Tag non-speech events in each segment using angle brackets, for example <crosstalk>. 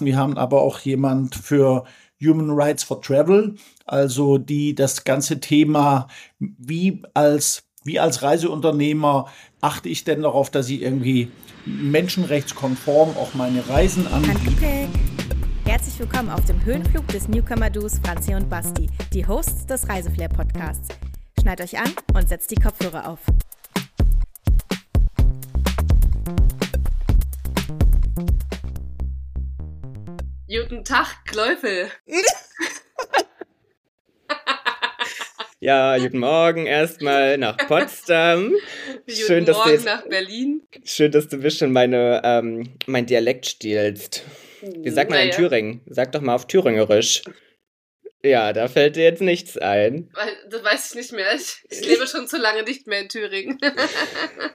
Wir haben aber auch jemand für Human Rights for Travel, also die das ganze Thema, wie als, wie als Reiseunternehmer achte ich denn darauf, dass ich irgendwie menschenrechtskonform auch meine Reisen anbiete. Herzlich willkommen auf dem Höhenflug des Newcomer-Duos Franzi und Basti, die Hosts des Reiseflair-Podcasts. Schneid euch an und setzt die Kopfhörer auf. Guten Tag, Kläufel. <laughs> Ja, guten Morgen erstmal nach Potsdam. <laughs> Schön, dass Morgen du jetzt, nach Berlin. Schön, dass du ein bisschen meine, ähm, mein Dialekt stiehlst. Wie sagt man naja. in Thüringen? Sag doch mal auf Thüringerisch. Ja, da fällt dir jetzt nichts ein. Das weiß ich nicht mehr. Ich, ich lebe schon zu lange nicht mehr in Thüringen.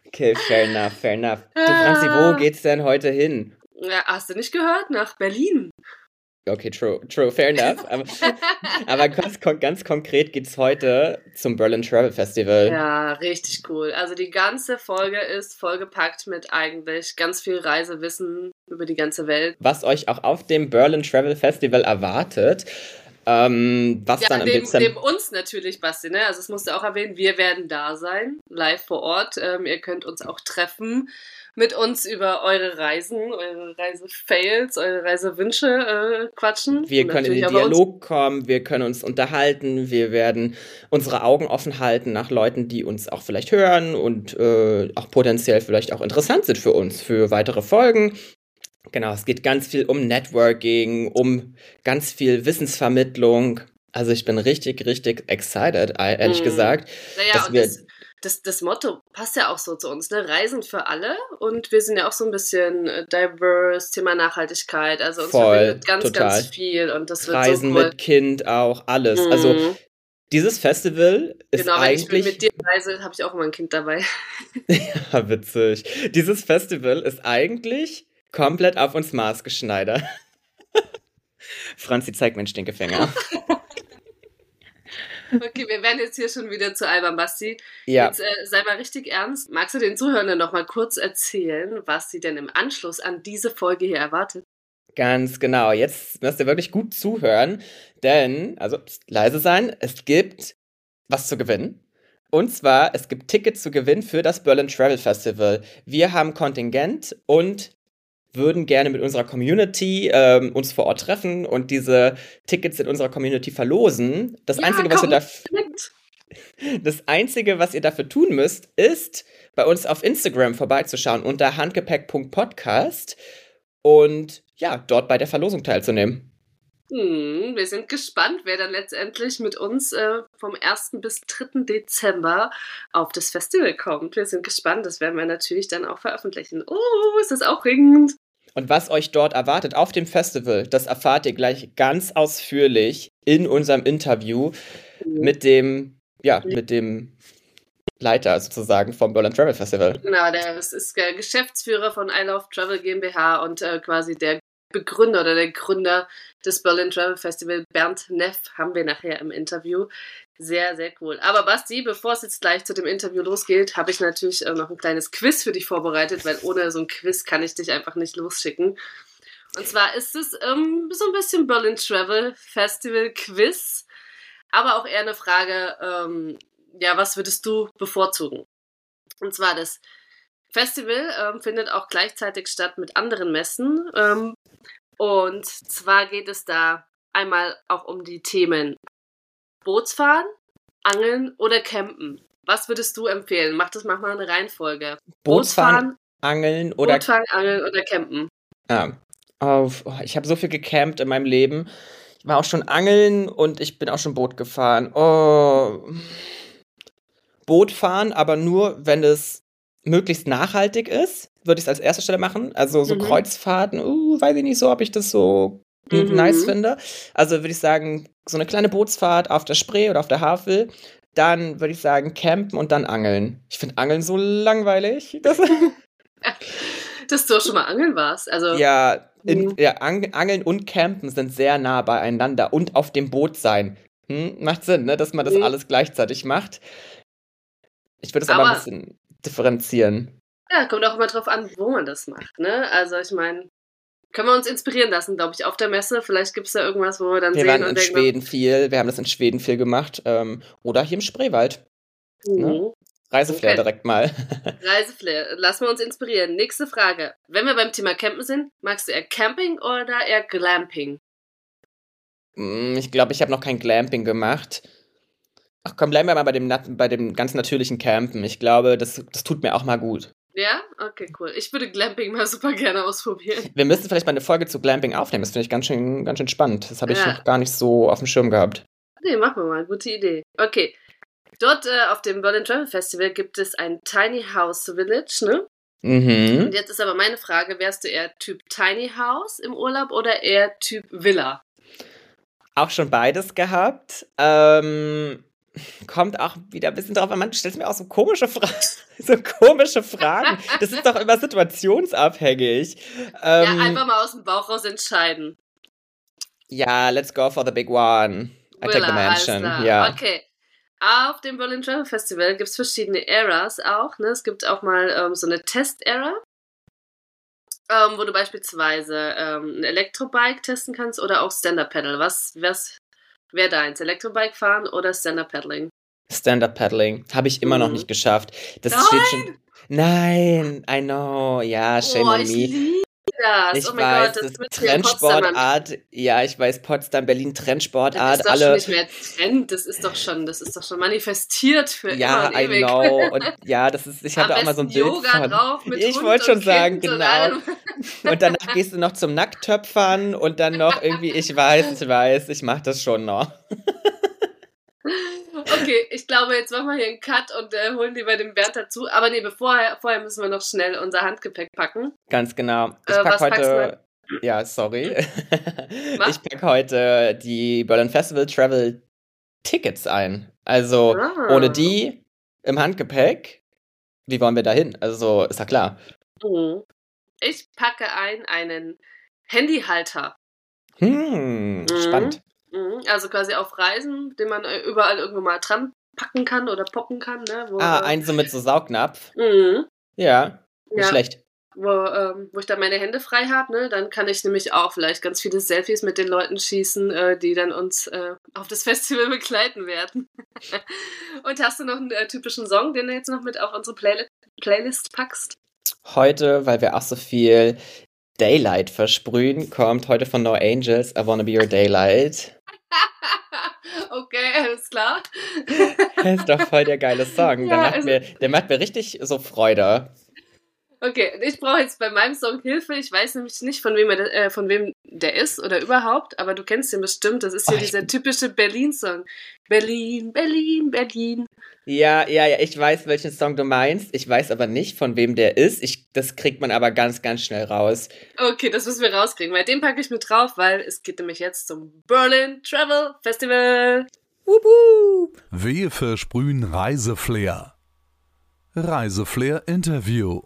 okay, fair enough, fair enough. Du, Franzi, wo geht's denn heute hin? Ja, hast du nicht gehört? Nach Berlin. Okay, true, true, fair enough. <laughs> Aber, aber ganz, ganz konkret geht es heute zum Berlin Travel Festival. Ja, richtig cool. Also die ganze Folge ist vollgepackt mit eigentlich ganz viel Reisewissen über die ganze Welt. Was euch auch auf dem Berlin Travel Festival erwartet. Ähm, was ja, dann im neben, Dezember... neben uns natürlich, Basti, ne? Also es musst du auch erwähnen, wir werden da sein, live vor Ort. Ähm, ihr könnt uns auch treffen mit uns über eure Reisen, eure Reisefails, eure Reisewünsche äh, quatschen. Wir können in den Dialog kommen, wir können uns unterhalten, wir werden unsere Augen offen halten nach Leuten, die uns auch vielleicht hören und äh, auch potenziell vielleicht auch interessant sind für uns, für weitere Folgen. Genau, es geht ganz viel um Networking, um ganz viel Wissensvermittlung. Also ich bin richtig, richtig excited, ehrlich mm. gesagt. Naja, dass wir das, das, das Motto passt ja auch so zu uns, ne? Reisen für alle und wir sind ja auch so ein bisschen äh, diverse, Thema Nachhaltigkeit, also uns Voll, verbindet ganz, total. ganz viel und das wird Reisen so cool. mit Kind auch, alles. Mhm. Also dieses Festival ist genau, eigentlich... Genau, mit dir reise, habe ich auch immer ein Kind dabei. <laughs> ja, witzig. Dieses Festival ist eigentlich komplett auf uns maßgeschneidert. <laughs> Franzi zeigt mir einen Stinkefinger. <laughs> Okay, wir werden jetzt hier schon wieder zu albern, Basti. Ja. Jetzt äh, sei mal richtig ernst. Magst du den Zuhörern noch mal kurz erzählen, was sie denn im Anschluss an diese Folge hier erwartet? Ganz genau. Jetzt müsst ihr wirklich gut zuhören, denn, also leise sein, es gibt was zu gewinnen. Und zwar, es gibt Tickets zu gewinnen für das Berlin Travel Festival. Wir haben Kontingent und würden gerne mit unserer Community ähm, uns vor Ort treffen und diese Tickets in unserer Community verlosen. Das ja, Einzige, was ihr dafür. Das Einzige, was ihr dafür tun müsst, ist, bei uns auf Instagram vorbeizuschauen unter handgepäck.podcast und ja, dort bei der Verlosung teilzunehmen. Hm, wir sind gespannt, wer dann letztendlich mit uns äh, vom 1. bis 3. Dezember auf das Festival kommt. Wir sind gespannt, das werden wir natürlich dann auch veröffentlichen. Oh, ist das aufregend! Und was euch dort erwartet auf dem Festival, das erfahrt ihr gleich ganz ausführlich in unserem Interview mhm. mit dem, ja, mit dem Leiter sozusagen vom Berlin Travel Festival. Genau, der ist der Geschäftsführer von I Love Travel GmbH und äh, quasi der Begründer oder der Gründer des Berlin Travel Festival, Bernd Neff, haben wir nachher im Interview. Sehr, sehr cool. Aber Basti, bevor es jetzt gleich zu dem Interview losgeht, habe ich natürlich äh, noch ein kleines Quiz für dich vorbereitet, weil ohne so ein Quiz kann ich dich einfach nicht losschicken. Und zwar ist es ähm, so ein bisschen Berlin Travel Festival Quiz, aber auch eher eine Frage, ähm, ja, was würdest du bevorzugen? Und zwar das Festival ähm, findet auch gleichzeitig statt mit anderen Messen. Ähm, und zwar geht es da einmal auch um die Themen Bootsfahren, Angeln oder Campen. Was würdest du empfehlen? Mach das mach mal eine Reihenfolge. Bootsfahren, Bootsfahren Angeln oder Bootfahren, Angeln oder Campen. Ah, auf, oh, ich habe so viel gecampt in meinem Leben. Ich war auch schon angeln und ich bin auch schon Boot gefahren. Oh. Boot fahren, aber nur, wenn es möglichst nachhaltig ist, würde ich es als erste Stelle machen. Also so mhm. Kreuzfahrten, uh, weiß ich nicht so, ob ich das so mhm. nice finde. Also würde ich sagen, so eine kleine Bootsfahrt auf der Spree oder auf der Havel. Dann würde ich sagen, campen und dann angeln. Ich finde Angeln so langweilig. <laughs> Das <laughs> Dass du auch schon mal angeln warst. Also, ja, in, mhm. ja Angeln und Campen sind sehr nah beieinander und auf dem Boot sein. Hm? Macht Sinn, ne? dass man das mhm. alles gleichzeitig macht. Ich würde es aber, aber, ein bisschen differenzieren. Ja, kommt auch immer drauf an, wo man das macht. Ne? Also ich meine, Können wir uns inspirieren lassen, glaube ich, auf der Messe. Vielleicht gibt es da irgendwas, wo wir dann wir sehen waren und in denken, Schweden viel, wir haben das in Schweden viel gemacht. Ähm, oder hier im Spreewald. mhm. Reiseflair Okay. direkt mal. <laughs> Reiseflair. Lassen wir uns inspirieren. Nächste Frage. Wenn wir beim Thema Campen sind, magst du eher Camping oder eher Glamping? Mm, ich glaube, ich habe noch kein Glamping gemacht. Ach komm, bleiben wir mal bei dem, bei dem ganz natürlichen Campen. Ich glaube, das, das tut mir auch mal gut. Ja? Okay, cool. Ich würde Glamping mal super gerne ausprobieren. Wir müssen vielleicht mal eine Folge zu Glamping aufnehmen. Das finde ich ganz schön, ganz schön spannend. Das habe ich Ja. noch gar nicht so auf dem Schirm gehabt. Nee, machen wir mal. Gute Idee. Okay. Dort äh, auf dem Berlin Travel Festival gibt es ein Tiny House Village, ne? Mhm. Und jetzt ist aber meine Frage, wärst du eher Typ Tiny House im Urlaub oder eher Typ Villa? Auch schon beides gehabt. Ähm, kommt auch wieder ein bisschen drauf an. Man stellt mir auch so komische Fragen. <laughs> So komische Fragen. Das ist doch immer situationsabhängig. Ähm, ja, einfach mal aus dem Bauch raus entscheiden. ja, let's go for the big one. I take the mansion. Ja. Okay. Auf dem Berlin Travel Festival gibt es verschiedene Eras auch. Ne? Es gibt auch mal ähm, so eine Test-Era, ähm, wo du beispielsweise ähm, ein Elektrobike testen kannst oder auch Stand-Up-Paddle. Was, was wäre deins? Elektrobike fahren oder Stand-Up-Paddling? Stand-up Paddling. Habe ich immer noch Mhm. nicht geschafft. Das Nein! steht schon. Nein, I know. Ja, shame oh, on me. Das. Ich oh mein weiß, Gott, das das Trendsportart. Ja, ich weiß, Potsdam, Berlin, Das Trendsportart. ist doch schon Alle. nicht mehr Trend, das ist doch schon, das ist doch schon manifestiert für Ja, immer und I ewig. know. Und <laughs> ja, das ist, ich hatte auch mal so ein Bild Yoga von. drauf mit ich wollte schon und sagen, Kind und genau. allem. Und danach gehst du noch zum Nacktöpfern und dann noch irgendwie, ich weiß, ich weiß, ich mach das schon noch. <laughs> Okay, ich glaube, jetzt machen wir hier einen Cut und äh, holen die bei dem Bernd dazu. Aber nee, bevor, vorher müssen wir noch schnell unser Handgepäck packen. Ganz genau. Ich Äh, pack heute. Ja, sorry. <laughs> Mach. ich pack heute die Berlin Festival Travel Tickets ein. Also Ah. ohne die im Handgepäck, wie wollen wir da hin? Also ist ja klar. Mhm. Ich packe ein einen Handyhalter. Hm, Mhm. spannend. Mhm. Also quasi auf Reisen, den man äh, überall irgendwo mal dran packen kann oder poppen kann. Ne? Wo, Ah, äh, ein so mit so Saugnapf. Mhm. Ja, nicht Ja. schlecht. wo, ähm, wo ich dann meine Hände frei habe, ne, dann kann ich nämlich auch vielleicht ganz viele Selfies mit den Leuten schießen, äh, die dann uns äh, auf das Festival begleiten werden. <laughs> Und hast du noch einen äh, typischen Song, den du jetzt noch mit auf unsere Playli Playlist packst? Heute, weil wir auch so viel Daylight versprühen, kommt heute von No Angels I Wanna Be Your Daylight. <laughs> okay, alles klar. <laughs> Das ist doch voll der geile Song. der, Ja, macht also- mir, der macht mir richtig so Freude. Okay, ich brauche jetzt bei meinem Song Hilfe. Ich weiß nämlich nicht, von wem, er, äh, von wem der ist oder überhaupt, aber du kennst ihn bestimmt. Das ist hier Oh, ich- dieser typische Berlin-Song. Berlin, Berlin, Berlin. Ja, ja, ja, ich weiß, welchen Song du meinst. Ich weiß aber nicht, von wem der ist. Ich, das kriegt man aber ganz, ganz schnell raus. Okay, das müssen wir rauskriegen, weil den packe ich mit drauf, weil es geht nämlich jetzt zum Berlin Travel Festival. Wup, wup. Wir versprühen Reiseflair. Reiseflair Interview.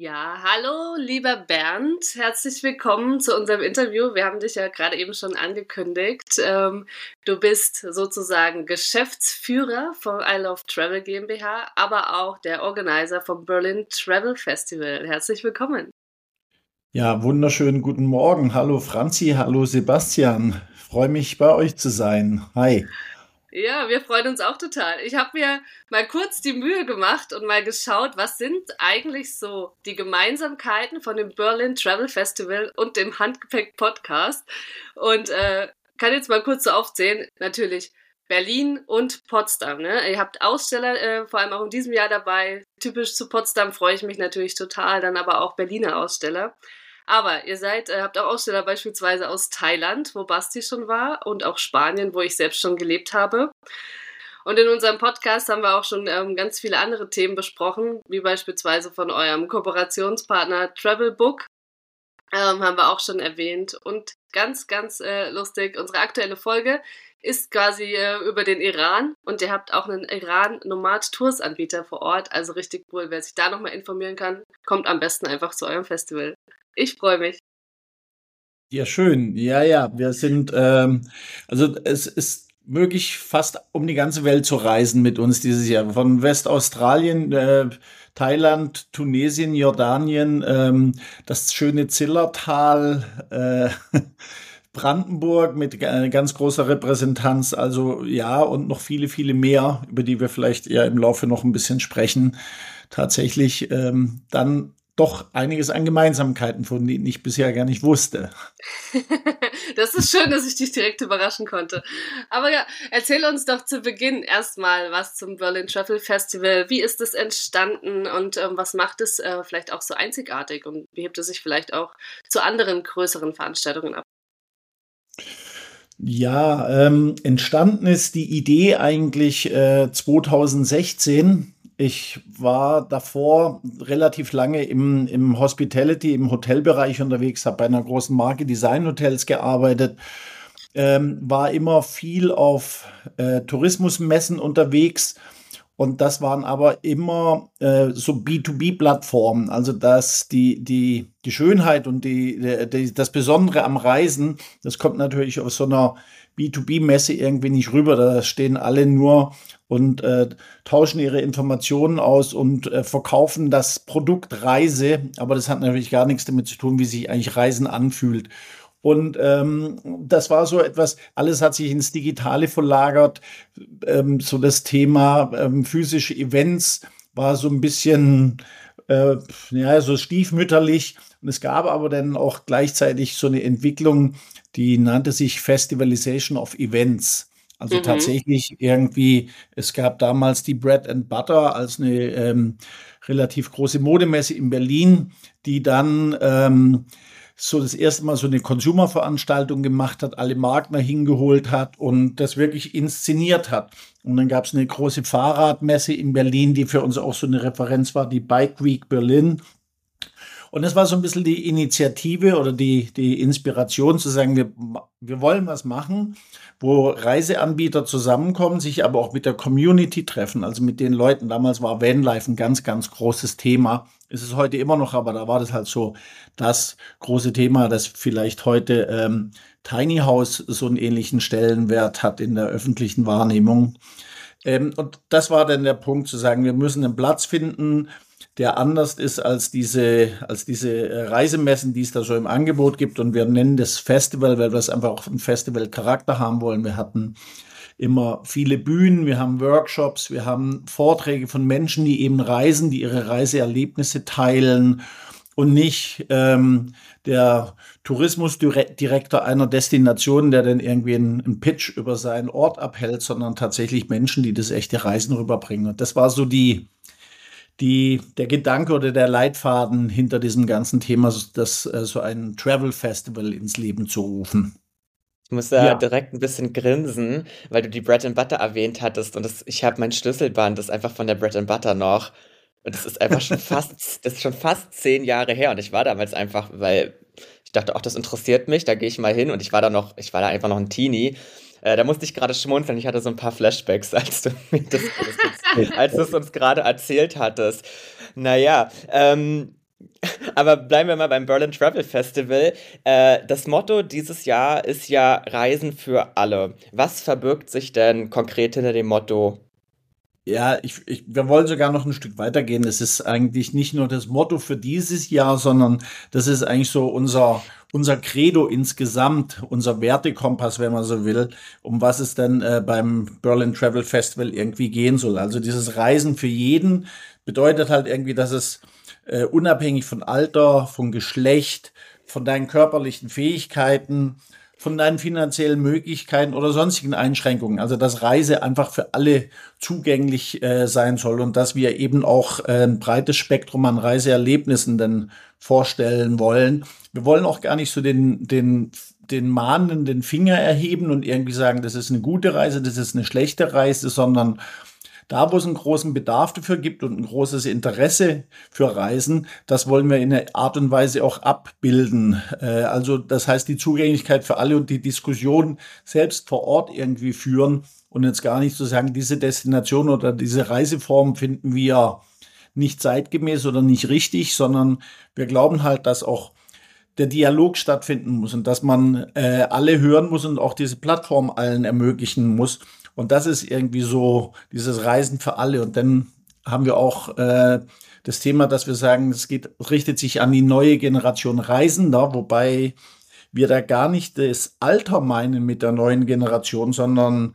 Ja, hallo, lieber Bernd. Herzlich willkommen zu unserem Interview. Wir haben dich ja gerade eben schon angekündigt. Ähm, du bist sozusagen Geschäftsführer von I Love Travel GmbH, aber auch der Organizer vom Berlin Travel Festival. Herzlich willkommen. Ja, wunderschönen guten Morgen. Hallo Franzi, hallo Sebastian. Freue mich bei euch zu sein. Hi. Ja, wir freuen uns auch total. Ich habe mir mal kurz die Mühe gemacht und mal geschaut, was sind eigentlich so die Gemeinsamkeiten von dem Berlin Travel Festival und dem Handgepäck Podcast. Und äh, kann jetzt mal kurz so aufzählen. Natürlich Berlin und Potsdam. Ne? Ihr habt Aussteller äh, vor allem auch in diesem Jahr dabei. Typisch zu Potsdam freue ich mich natürlich total, dann aber auch Berliner Aussteller. Aber ihr seid, äh, habt auch Aussteller beispielsweise aus Thailand, wo Basti schon war, und auch Spanien, wo ich selbst schon gelebt habe. Und in unserem Podcast haben wir auch schon ähm, ganz viele andere Themen besprochen, wie beispielsweise von eurem Kooperationspartner Travelbook. Ähm, haben wir auch schon erwähnt. Und ganz, ganz äh, lustig, unsere aktuelle Folge ist quasi äh, über den Iran und ihr habt auch einen Iran-Nomad-Tours-Anbieter vor Ort. Also richtig cool. Wer sich da nochmal informieren kann, kommt am besten einfach zu eurem Festival. Ich freue mich. Ja, schön. Ja, ja, wir sind, ähm, also es ist wirklich fast um die ganze Welt zu reisen mit uns dieses Jahr. Von Westaustralien, äh, Thailand, Tunesien, Jordanien, ähm, das schöne Zillertal, äh, <laughs> Brandenburg mit ganz großer Repräsentanz, also ja, und noch viele, viele mehr, über die wir vielleicht eher im Laufe noch ein bisschen sprechen. Tatsächlich ähm, dann doch einiges an Gemeinsamkeiten, von denen ich bisher gar nicht wusste. <laughs> das ist schön, dass ich dich direkt überraschen konnte. Aber ja, erzähl uns doch zu Beginn erstmal was zum Berlin Travel Festival. Wie ist es entstanden und ähm, was macht es äh, vielleicht auch so einzigartig und wie hebt es sich vielleicht auch zu anderen größeren Veranstaltungen ab? Ja, ähm, entstanden ist die Idee eigentlich äh, 2016 ich war davor relativ lange im, im Hospitality, im Hotelbereich unterwegs, habe bei einer großen Marke Design Hotels gearbeitet, ähm, war immer viel auf äh, Tourismusmessen unterwegs. Und das waren aber immer äh, so B2B-Plattformen. Also dass die, die, die Schönheit und die, die, das Besondere am Reisen, das kommt natürlich aus so einer B2B-Messe irgendwie nicht rüber. Da stehen alle nur und äh, tauschen ihre Informationen aus und äh, verkaufen das Produkt Reise. Aber das hat natürlich gar nichts damit zu tun, wie sich eigentlich Reisen anfühlt. Und ähm, das war so etwas, alles hat sich ins Digitale verlagert. Ähm, so das Thema ähm, physische Events war so ein bisschen, äh, ja, so stiefmütterlich. Und es gab aber dann auch gleichzeitig so eine Entwicklung, die nannte sich Festivalization of Events. Also mhm. tatsächlich irgendwie, es gab damals die Bread and Butter als eine ähm, relativ große Modemesse in Berlin, die dann ähm, so das erste Mal so eine Consumer-Veranstaltung gemacht hat, alle Marken hingeholt hat und das wirklich inszeniert hat. Und dann gab es eine große Fahrradmesse in Berlin, die für uns auch so eine Referenz war, die Bike Week Berlin. Und das war so ein bisschen die Initiative oder die, die Inspiration zu sagen, wir, wir wollen was machen, wo Reiseanbieter zusammenkommen, sich aber auch mit der Community treffen, also mit den Leuten. Damals war Vanlife ein ganz, ganz großes Thema. Ist es heute immer noch, aber da war das halt so das große Thema, das vielleicht heute ähm, Tiny House so einen ähnlichen Stellenwert hat in der öffentlichen Wahrnehmung. Ähm, und das war dann der Punkt zu sagen, wir müssen einen Platz finden, der anders ist als diese, als diese äh, Reisemessen, die es da so im Angebot gibt. Und wir nennen das Festival, weil wir es einfach auch einen Festival-Charakter haben wollen. Wir hatten immer viele Bühnen, wir haben Workshops, wir haben Vorträge von Menschen, die eben reisen, die ihre Reiseerlebnisse teilen und nicht ähm, der Tourismusdirektor einer Destination, der dann irgendwie einen, einen, Pitch über seinen Ort abhält, sondern tatsächlich Menschen, die das echte Reisen rüberbringen. Und das war so die, die, der Gedanke oder der Leitfaden hinter diesem ganzen Thema, das äh, so ein Travel Festival ins Leben zu rufen. Ich muss da ja. direkt ein bisschen grinsen, weil du die Bread and Butter erwähnt hattest und das, ich habe mein Schlüsselband, das ist einfach von der Bread and Butter noch. Und das ist einfach schon <laughs> fast, das ist schon fast zehn Jahre her. Und ich war damals einfach, weil ich dachte, auch das interessiert mich, da gehe ich mal hin. Und ich war da noch, ich war da einfach noch ein Teenie. Äh, da musste ich gerade schmunzeln. Ich hatte so ein paar Flashbacks, <laughs> als du das, als du es uns gerade erzählt hattest. Naja, ähm, <laughs> aber bleiben wir mal beim Berlin Travel Festival. Äh, das Motto dieses Jahr ist ja Reisen für alle. Was verbirgt sich denn konkret hinter dem Motto ja, ich, ich, wir wollen sogar noch ein Stück weitergehen. Es ist eigentlich nicht nur das Motto für dieses Jahr, sondern das ist eigentlich so unser, unser Credo insgesamt, unser Wertekompass, wenn man so will, um was es denn äh, beim Berlin Travel Festival irgendwie gehen soll. Also dieses Reisen für jeden bedeutet halt irgendwie, dass es äh, unabhängig von Alter, von Geschlecht, von deinen körperlichen Fähigkeiten, von deinen finanziellen Möglichkeiten oder sonstigen Einschränkungen. Also dass Reise einfach für alle zugänglich äh, sein soll und dass wir eben auch äh, ein breites Spektrum an Reiseerlebnissen dann vorstellen wollen. Wir wollen auch gar nicht so den, den, den mahnenden Finger erheben und irgendwie sagen, das ist eine gute Reise, das ist eine schlechte Reise, sondern da, wo es einen großen Bedarf dafür gibt und ein großes Interesse für Reisen, das wollen wir in einer Art und Weise auch abbilden. Äh, also das heißt, die Zugänglichkeit für alle und die Diskussion selbst vor Ort irgendwie führen und jetzt gar nicht zu sagen, diese Destination oder diese Reiseform finden wir nicht zeitgemäß oder nicht richtig, sondern wir glauben halt, dass auch der Dialog stattfinden muss und dass man äh, alle hören muss und auch diese Plattform allen ermöglichen muss. Und das ist irgendwie so dieses Reisen für alle. Und dann haben wir auch äh, das Thema, dass wir sagen, es geht, richtet sich an die neue Generation Reisender, wobei wir da gar nicht das Alter meinen mit der neuen Generation, sondern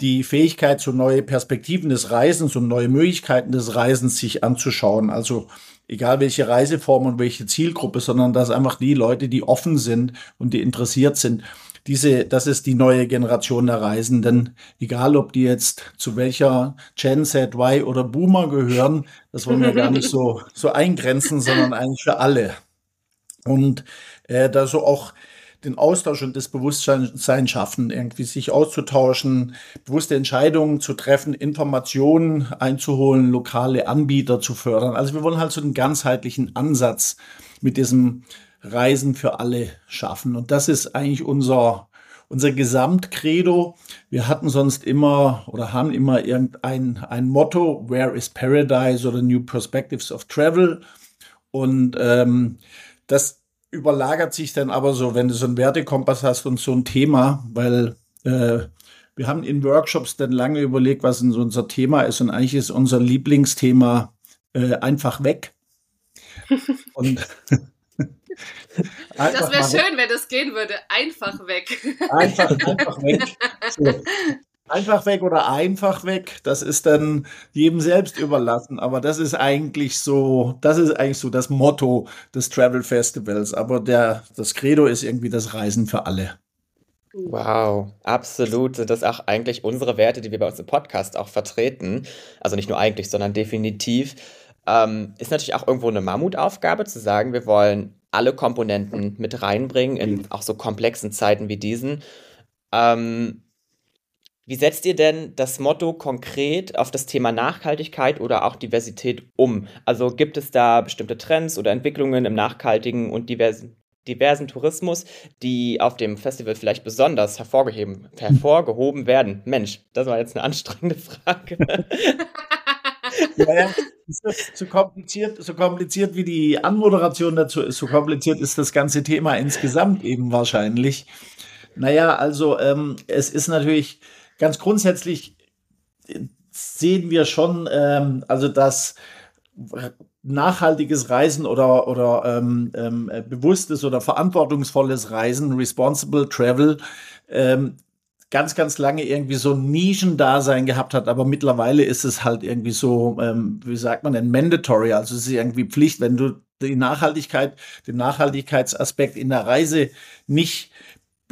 die Fähigkeit, so neue Perspektiven des Reisens und neue Möglichkeiten des Reisens sich anzuschauen. Also egal welche Reiseform und welche Zielgruppe, sondern dass einfach die Leute, die offen sind und die interessiert sind, diese, das ist die neue Generation der Reisenden. Egal, ob die jetzt zu welcher Gen Z, Y oder Boomer gehören, das wollen wir gar nicht so, so eingrenzen, sondern eigentlich für alle. Und äh, da so auch den Austausch und das Bewusstsein schaffen, irgendwie sich auszutauschen, bewusste Entscheidungen zu treffen, Informationen einzuholen, lokale Anbieter zu fördern. Also wir wollen halt so einen ganzheitlichen Ansatz mit diesem Reisen für alle schaffen. Und das ist eigentlich unser, unser Gesamtcredo. Wir hatten sonst immer oder haben immer irgendein ein Motto, Where is Paradise oder New Perspectives of Travel. Und ähm, das überlagert sich dann aber so, wenn du so einen Wertekompass hast und so ein Thema, weil äh, wir haben in Workshops dann lange überlegt, was so unser Thema ist und eigentlich ist unser Lieblingsthema äh, einfach weg. <laughs> und das wäre schön, wenn das gehen würde. Einfach weg. Einfach, einfach weg. So. <laughs> Einfach weg oder einfach weg, das ist dann jedem selbst überlassen. Aber das ist eigentlich so, das ist eigentlich so das Motto des Travel Festivals. Aber der, das Credo ist irgendwie das Reisen für alle. Wow, absolut. Sind das auch eigentlich unsere Werte, die wir bei uns im Podcast auch vertreten? Also nicht nur eigentlich, sondern definitiv. Ähm, ist natürlich auch irgendwo eine Mammutaufgabe zu sagen, wir wollen alle Komponenten mit reinbringen in auch so komplexen Zeiten wie diesen. Ähm, wie setzt ihr denn das Motto konkret auf das Thema Nachhaltigkeit oder auch Diversität um? Also gibt es da bestimmte Trends oder Entwicklungen im nachhaltigen und diversen, diversen Tourismus, die auf dem Festival vielleicht besonders hervorgehoben, hervorgehoben werden? Mensch, das war jetzt eine anstrengende Frage. ja, ja. So kompliziert, so kompliziert wie die Anmoderation dazu ist, so kompliziert ist das ganze Thema insgesamt eben wahrscheinlich. Naja, also ähm, es ist natürlich ganz grundsätzlich sehen wir schon, ähm, also dass nachhaltiges Reisen oder, oder ähm, ähm, bewusstes oder verantwortungsvolles Reisen, responsible travel, ähm, ganz, ganz lange irgendwie so ein Nischendasein gehabt hat, aber mittlerweile ist es halt irgendwie so, ähm, wie sagt man denn, mandatory, also es ist irgendwie Pflicht, wenn du die Nachhaltigkeit, den Nachhaltigkeitsaspekt in der Reise nicht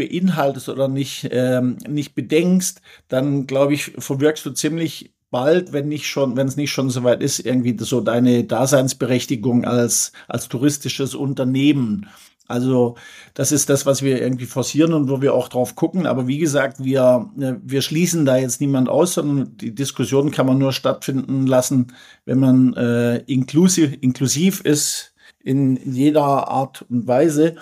beinhaltest oder nicht, ähm, nicht bedenkst, dann glaube ich, verwirkst du ziemlich bald, wenn nicht schon, wenn es nicht schon soweit ist, irgendwie so deine Daseinsberechtigung als, als touristisches Unternehmen. Also das ist das, was wir irgendwie forcieren und wo wir auch drauf gucken. Aber wie gesagt, wir, äh, wir schließen da jetzt niemand aus, sondern die Diskussion kann man nur stattfinden lassen, wenn man äh, inklusiv, inklusiv ist in jeder Art und Weise.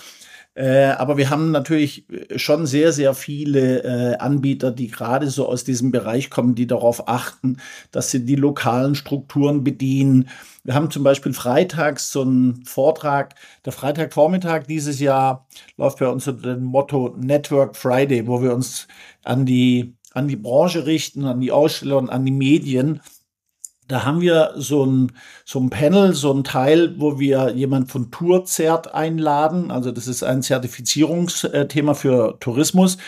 Äh, aber wir haben natürlich schon sehr, sehr viele äh, Anbieter, die gerade so aus diesem Bereich kommen, die darauf achten, dass sie die lokalen Strukturen bedienen. Wir haben zum Beispiel freitags so einen Vortrag. Der Freitagvormittag dieses Jahr läuft bei uns unter dem Motto Network Friday, wo wir uns an die, an die Branche richten, an die Aussteller und an die Medien da haben wir so ein, so ein Panel, so ein Teil, wo wir jemand von Tourzert einladen. Also das ist ein Zertifizierungsthema für Tourismus,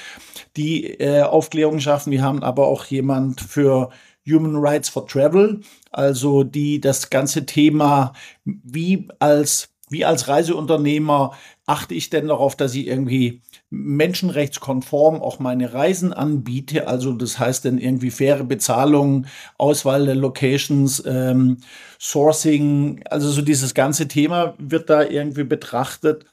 die äh, Aufklärung schaffen. Wir haben aber auch jemand für Human Rights for Travel, also die das ganze Thema, wie als, wie als Reiseunternehmer achte ich denn darauf, dass ich irgendwie menschenrechtskonform auch meine Reisen anbiete. Also das heißt dann irgendwie faire Bezahlung, Auswahl der Locations, ähm, Sourcing, also so dieses ganze Thema wird da irgendwie betrachtet.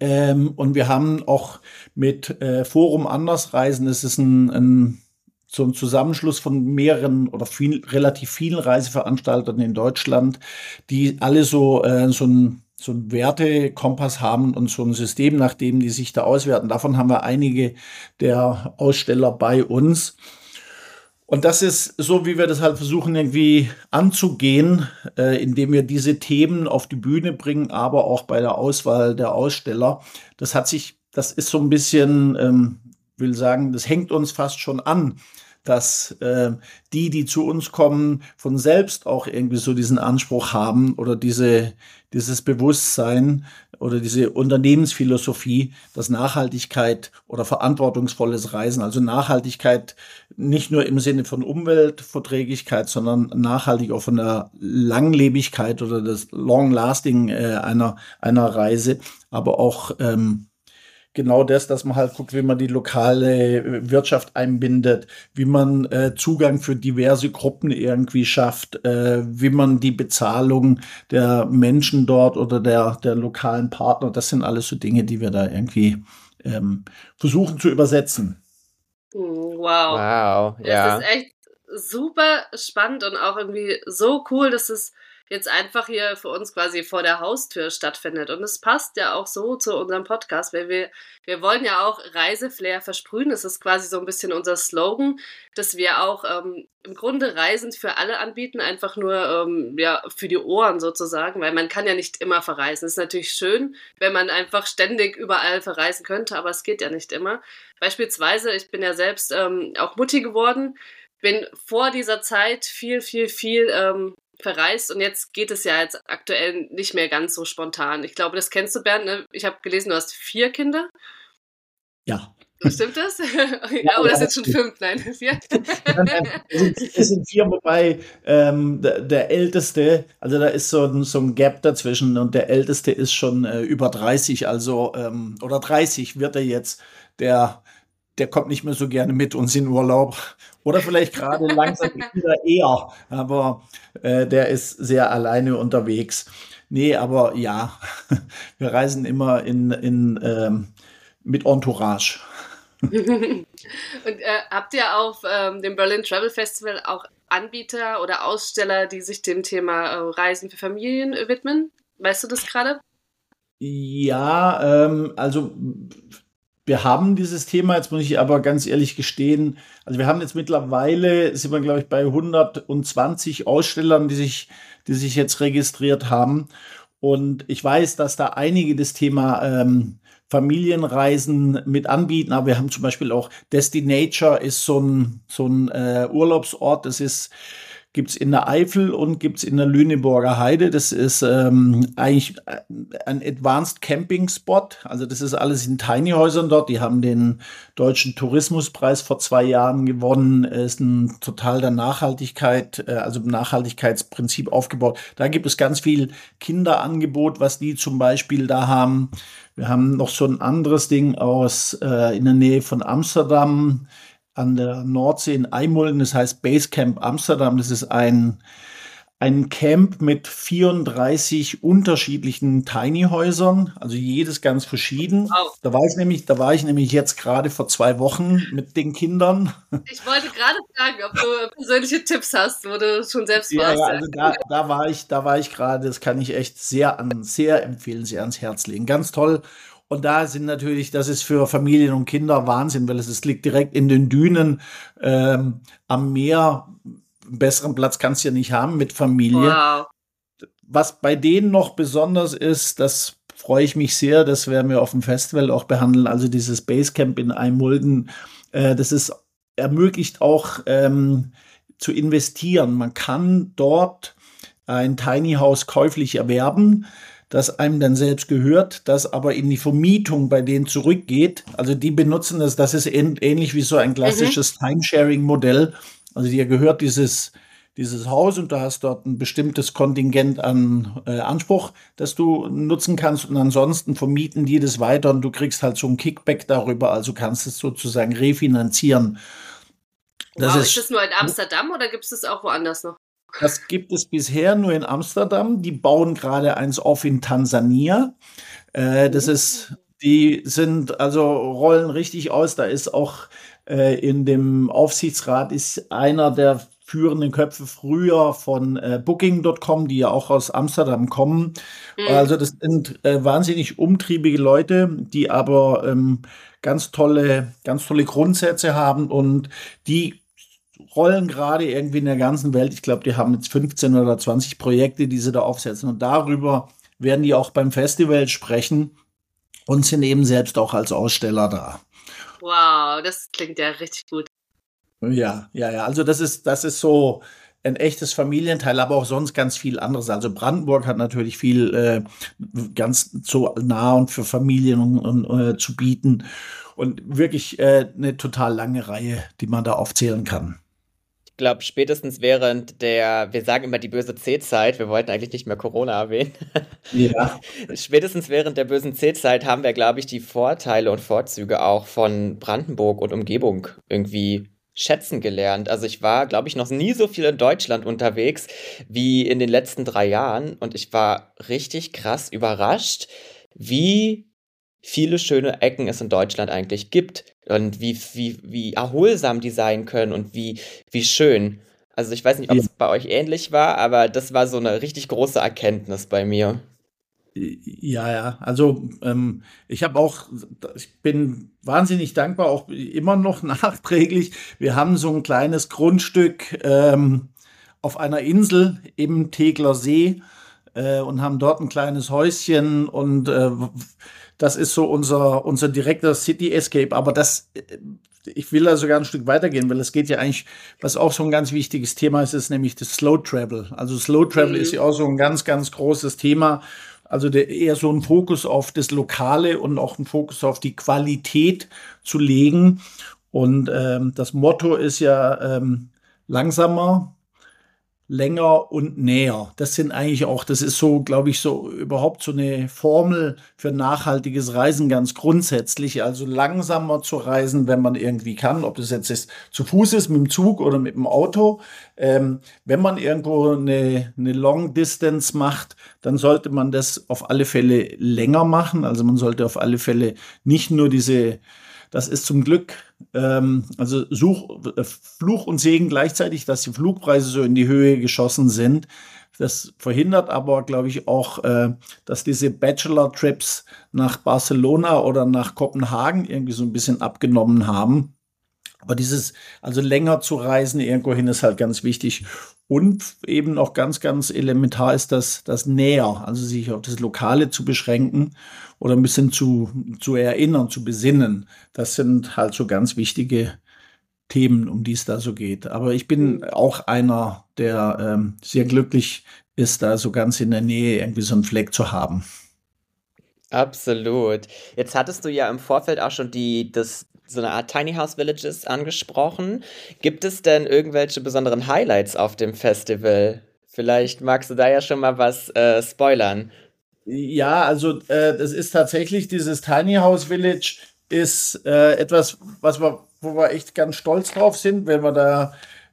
Ähm, und wir haben auch mit äh, Forum Andersreisen, das ist ein, ein so ein Zusammenschluss von mehreren oder viel, relativ vielen Reiseveranstaltern in Deutschland, die alle so, äh, so ein so einen Wertekompass haben und so ein System, nach dem die sich da auswerten. Davon haben wir einige der Aussteller bei uns. Und das ist so, wie wir das halt versuchen irgendwie anzugehen, äh, indem wir diese Themen auf die Bühne bringen, aber auch bei der Auswahl der Aussteller. Das hat sich, das ist so ein bisschen, ähm, will sagen, das hängt uns fast schon an dass äh, die, die zu uns kommen, von selbst auch irgendwie so diesen Anspruch haben oder diese, dieses Bewusstsein oder diese Unternehmensphilosophie, dass Nachhaltigkeit oder verantwortungsvolles Reisen, also Nachhaltigkeit nicht nur im Sinne von Umweltverträglichkeit, sondern nachhaltig auch von der Langlebigkeit oder das Long-Lasting äh, einer, einer Reise, aber auch ähm, genau das, dass man halt guckt, wie man die lokale äh, Wirtschaft einbindet, wie man äh, Zugang für diverse Gruppen irgendwie schafft, äh, wie man die Bezahlung der Menschen dort oder der, der lokalen Partner, das sind alles so Dinge, die wir da irgendwie ähm, versuchen zu übersetzen. Wow. Wow, ja. Das ist echt super spannend und auch irgendwie so cool, dass es jetzt einfach hier für uns quasi vor der Haustür stattfindet. Und es passt ja auch so zu unserem Podcast, weil wir, wir wollen ja auch Reiseflair versprühen. Das ist quasi so ein bisschen unser Slogan, dass wir auch ähm, im Grunde Reisen für alle anbieten, einfach nur ähm, ja, für die Ohren sozusagen, weil man kann ja nicht immer verreisen. Es ist natürlich schön, wenn man einfach ständig überall verreisen könnte, aber es geht ja nicht immer. Beispielsweise, ich bin ja selbst ähm, auch Mutti geworden, bin vor dieser Zeit viel, viel, viel ähm, verreist und jetzt geht es ja jetzt aktuell nicht mehr ganz so spontan. Ich glaube, das kennst du, Bernd. Ne? Ich habe gelesen, du hast vier Kinder. Ja. Stimmt das? <laughs> <laughs> ja, oder sind schon fünf? Nein, <laughs> vier. es, sind, es sind vier, wobei ähm, der, der, Älteste, also da ist so ein, so ein Gap dazwischen und der Älteste ist schon äh, über 30, also ähm, oder 30 wird er jetzt. Der der kommt nicht mehr so gerne mit uns in Urlaub. Oder vielleicht gerade <laughs> langsam wieder eher. Aber äh, der ist sehr alleine unterwegs. Nee, aber ja, <laughs> wir reisen immer in, in, ähm, mit Entourage. <laughs> Und äh, habt ihr auf ähm, dem Berlin Travel Festival auch Anbieter oder Aussteller, die sich dem Thema äh, Reisen für Familien widmen? Weißt du das gerade? Ja, ähm, also wir haben dieses Thema, jetzt muss ich aber ganz ehrlich gestehen, also wir haben jetzt mittlerweile, sind wir glaube ich bei 120 Ausstellern, die sich, die sich jetzt registriert haben. Und ich weiß, dass da einige das Thema ähm, Familienreisen mit anbieten, aber wir haben zum Beispiel auch Destinature ist so ein, so ein äh, Urlaubsort, das ist gibt's in der Eifel und gibt's in der Lüneburger Heide. Das ist ähm, eigentlich äh, ein Advanced Camping Spot. Also das ist alles in Tiny Häusern dort. Die haben den deutschen Tourismuspreis vor zwei Jahren gewonnen. Ist ein total der Nachhaltigkeit, äh, also Nachhaltigkeitsprinzip aufgebaut. Da gibt es ganz viel Kinderangebot, was die zum Beispiel da haben. Wir haben noch so ein anderes Ding aus äh, in der Nähe von Amsterdam an der Nordsee in Eimulden, das heißt Basecamp Amsterdam. Das ist ein, ein Camp mit 34 unterschiedlichen Tiny-Häusern, also jedes ganz verschieden. Da war ich nämlich, da war ich nämlich jetzt gerade vor zwei Wochen mit den Kindern. Ich wollte gerade fragen, ob du persönliche Tipps hast, wo du schon selbst warst. Ja, also da, da war ich, da war ich gerade, das kann ich echt sehr an, sehr empfehlen, sehr ans Herz legen. Ganz toll. Und da sind natürlich, das ist für Familien und Kinder Wahnsinn, weil es, es liegt direkt in den Dünen ähm, am Meer. Einen besseren Platz kannst du ja nicht haben mit Familie. Wow. Was bei denen noch besonders ist, das freue ich mich sehr, das werden wir auf dem Festival auch behandeln. Also dieses Basecamp in Eimulden, äh, das ist ermöglicht auch ähm, zu investieren. Man kann dort ein Tiny House käuflich erwerben das einem dann selbst gehört, das aber in die Vermietung bei denen zurückgeht. Also die benutzen das, das ist ähnlich wie so ein klassisches mhm. Timesharing-Modell. Also dir gehört dieses, dieses Haus und du hast dort ein bestimmtes Kontingent an äh, Anspruch, das du nutzen kannst und ansonsten vermieten die das weiter und du kriegst halt so ein Kickback darüber, also kannst es sozusagen refinanzieren. Das wow, ist, ist das nur in Amsterdam oder gibt es das auch woanders noch? Das gibt es bisher nur in Amsterdam. Die bauen gerade eins auf in Tansania. Äh, das ist, die sind, also rollen richtig aus. Da ist auch äh, in dem Aufsichtsrat ist einer der führenden Köpfe früher von äh, Booking.com, die ja auch aus Amsterdam kommen. Mhm. Also das sind äh, wahnsinnig umtriebige Leute, die aber ähm, ganz tolle, ganz tolle Grundsätze haben und die rollen gerade irgendwie in der ganzen Welt. Ich glaube, die haben jetzt 15 oder 20 Projekte, die sie da aufsetzen. Und darüber werden die auch beim Festival sprechen und sind eben selbst auch als Aussteller da. Wow, das klingt ja richtig gut. Ja, ja, ja. Also das ist, das ist so ein echtes Familienteil, aber auch sonst ganz viel anderes. Also Brandenburg hat natürlich viel äh, ganz so nah und für Familien und, und, äh, zu bieten und wirklich äh, eine total lange Reihe, die man da aufzählen kann. Ich glaube, spätestens während der, wir sagen immer die böse C-Zeit, wir wollten eigentlich nicht mehr Corona erwähnen. Ja. <laughs> spätestens während der bösen C-Zeit haben wir, glaube ich, die Vorteile und Vorzüge auch von Brandenburg und Umgebung irgendwie schätzen gelernt. Also ich war, glaube ich, noch nie so viel in Deutschland unterwegs wie in den letzten drei Jahren und ich war richtig krass überrascht, wie viele schöne Ecken es in Deutschland eigentlich gibt und wie, wie, wie erholsam die sein können und wie, wie schön. Also ich weiß nicht, ob es bei euch ähnlich war, aber das war so eine richtig große Erkenntnis bei mir. Ja, ja, also ähm, ich habe auch, ich bin wahnsinnig dankbar, auch immer noch <laughs> nachträglich. Wir haben so ein kleines Grundstück ähm, auf einer Insel im Tegler See äh, und haben dort ein kleines Häuschen und äh, das ist so unser, unser direkter City Escape. Aber das, äh, ich will da sogar ein Stück weitergehen, weil es geht ja eigentlich, was auch so ein ganz wichtiges Thema ist, ist nämlich das Slow Travel. Also Slow Travel mhm. ist ja auch so ein ganz, ganz großes Thema. Also der, eher so ein Fokus auf das Lokale und auch ein Fokus auf die Qualität zu legen. Und ähm, das Motto ist ja ähm, langsamer, länger und näher. Das sind eigentlich auch, das ist so, glaube ich, so überhaupt so eine Formel für nachhaltiges Reisen ganz grundsätzlich. Also langsamer zu reisen, wenn man irgendwie kann, ob das jetzt ist, zu Fuß ist, mit dem Zug oder mit dem Auto. Ähm, wenn man irgendwo eine, eine Long Distance macht, dann sollte man das auf alle Fälle länger machen. Also man sollte auf alle Fälle nicht nur diese das ist zum Glück ähm, also Such, äh, Fluch und Segen gleichzeitig, dass die Flugpreise so in die Höhe geschossen sind. Das verhindert aber, glaube ich, auch, äh, dass diese Bachelor-Trips nach Barcelona oder nach Kopenhagen irgendwie so ein bisschen abgenommen haben. Aber dieses, also länger zu reisen irgendwo hin ist halt ganz wichtig. Und eben auch ganz, ganz elementar ist das, das Näher, also sich auf das Lokale zu beschränken oder ein bisschen zu, zu erinnern, zu besinnen. Das sind halt so ganz wichtige Themen, um die es da so geht. Aber ich bin auch einer, der ähm, sehr glücklich ist, da so ganz in der Nähe irgendwie so einen Fleck zu haben. Absolut. Jetzt hattest du ja im Vorfeld auch schon die, das, so eine Art Tiny House Villages angesprochen. Gibt es denn irgendwelche besonderen Highlights auf dem Festival? Vielleicht magst du da ja schon mal was äh, spoilern. Ja, also äh, das ist tatsächlich dieses Tiny House Village ist äh, etwas, was wir, wo wir echt ganz stolz drauf sind, wenn wir da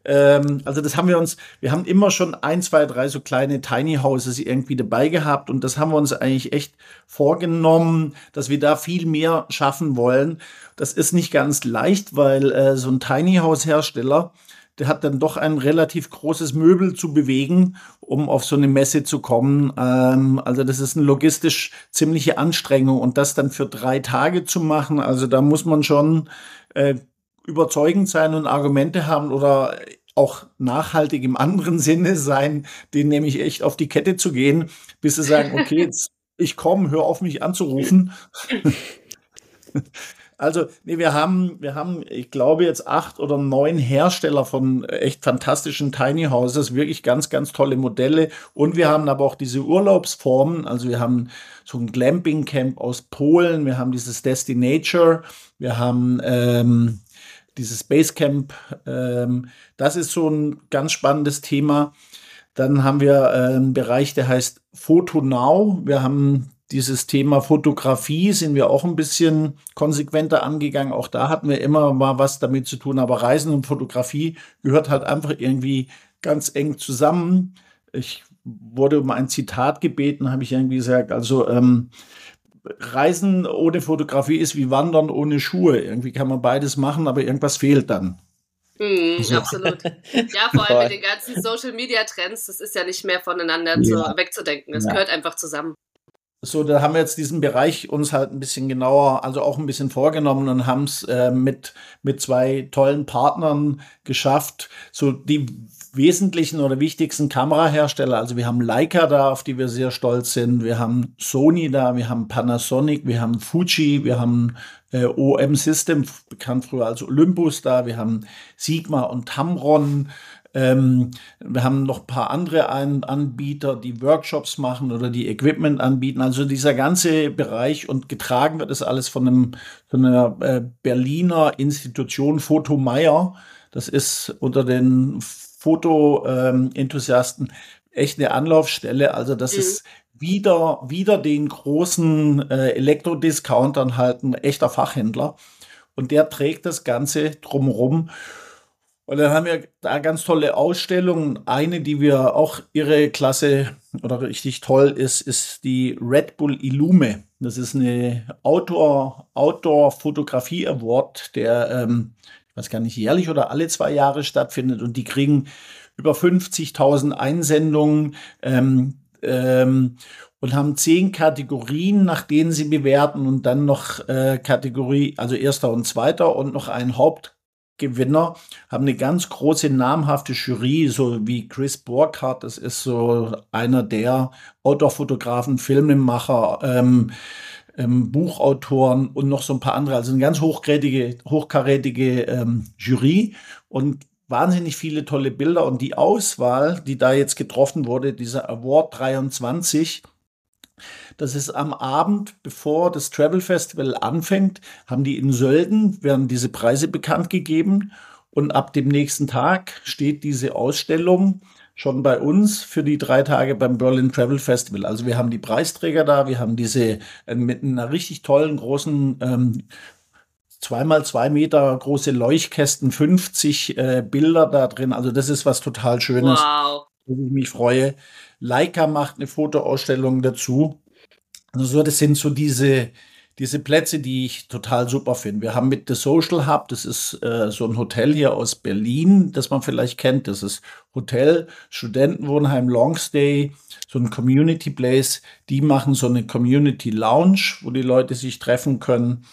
ähm, also das haben wir uns, wir haben immer schon ein, zwei, drei so kleine Tiny Houses irgendwie dabei gehabt und das haben wir uns eigentlich echt vorgenommen, dass wir da viel mehr schaffen wollen. Das ist nicht ganz leicht, weil äh, so ein Tiny House Hersteller, der hat dann doch ein relativ großes Möbel zu bewegen, um auf so eine Messe zu kommen. Ähm, also das ist eine logistisch ziemliche Anstrengung und das dann für drei Tage zu machen, also da muss man schon äh, überzeugend sein und Argumente haben oder auch nachhaltig im anderen <laughs> Sinne sein, den nämlich echt auf die Kette zu gehen, bis sie sagen, okay, <laughs> jetzt ich komme, hör auf mich anzurufen. <laughs> Also, nee, wir haben, wir haben, ich glaube, jetzt acht oder neun Hersteller von echt fantastischen Tiny Houses, wirklich ganz, ganz tolle Modelle. Und wir haben aber auch diese Urlaubsformen. Also, wir haben so ein Glamping Camp aus Polen, wir haben dieses Destinature, wir haben ähm, dieses Basecamp, ähm, das ist so ein ganz spannendes Thema. Dann haben wir einen Bereich, der heißt Photo Now. Wir haben dieses Thema Fotografie sind wir auch ein bisschen konsequenter angegangen. Auch da hatten wir immer mal was damit zu tun. Aber Reisen und Fotografie gehört halt einfach irgendwie ganz eng zusammen. Ich wurde um ein Zitat gebeten, habe ich irgendwie gesagt. Also ähm, Reisen ohne Fotografie ist wie Wandern ohne Schuhe. Irgendwie kann man beides machen, aber irgendwas fehlt dann. Mm, so. Absolut. Ja, <laughs> vor allem mit den ganzen Social Media Trends, das ist ja nicht mehr voneinander ja. zu, wegzudenken. Es ja. gehört einfach zusammen. so, da haben wir jetzt diesen Bereich uns halt ein bisschen genauer, also auch ein bisschen vorgenommen und haben es äh, mit, mit zwei tollen Partnern geschafft, so die wesentlichen oder wichtigsten Kamerahersteller. Also wir haben Leica da, auf die wir sehr stolz sind. Wir haben Sony da, wir haben Panasonic, wir haben Fuji, wir haben äh, OM System, bekannt früher als Olympus da, wir haben Sigma und Tamron. Ähm, wir haben noch ein paar andere An Anbieter, die Workshops machen oder die Equipment anbieten. Also dieser ganze Bereich und getragen wird das alles von, einem, von einer äh, Berliner Institution Foto Meier. Das ist unter den Foto-Enthusiasten echt eine Anlaufstelle. Also das mhm. ist wieder, wieder den großen äh, Elektrodiscountern halt ein echter Fachhändler. Und der trägt das Ganze drumherum. Und dann haben wir da ganz tolle Ausstellungen. Eine, die wir auch ihre Klasse oder richtig toll ist, ist die Red Bull Illume. Das ist eine Outdoor, Outdoor Fotografie Award, der, ähm, weiß gar nicht, jährlich oder alle zwei Jahre stattfindet. Und die kriegen über 50.000 Einsendungen. Ähm, ähm, und haben zehn Kategorien, nach denen sie bewerten und dann noch äh, Kategorie, also erster und zweiter und noch ein Haupt Gewinner, haben eine ganz große namhafte Jury, so wie Chris Burkhardt, das ist so einer der Outdoor-Fotografen, Filmemacher, ähm, ähm, Buchautoren und noch so ein paar andere, also eine ganz hochkarätige, hochkarätige ähm, Jury und wahnsinnig viele tolle Bilder und die Auswahl, die da jetzt getroffen wurde, dieser Award 23, das ist am Abend, bevor das Travel Festival anfängt, haben die in Sölden, werden diese Preise bekannt gegeben. Und ab dem nächsten Tag steht diese Ausstellung schon bei uns für die drei Tage beim Berlin Travel Festival. Also wir haben die Preisträger da, wir haben diese äh, mit einer richtig tollen großen ähm, zweimal zwei Meter große Leuchtkästen, 50 äh, Bilder da drin. Also das ist was total Schönes, wow. wo ich mich freue. Leica macht eine Fotoausstellung dazu. Also so, das sind so diese, diese Plätze, die ich total super finde. Wir haben mit The Social Hub, das ist äh, so ein Hotel hier aus Berlin, das man vielleicht kennt. Das ist Hotel, Studentenwohnheim, Longstay, so ein Community Place. Die machen so eine Community Lounge, wo die Leute sich treffen können.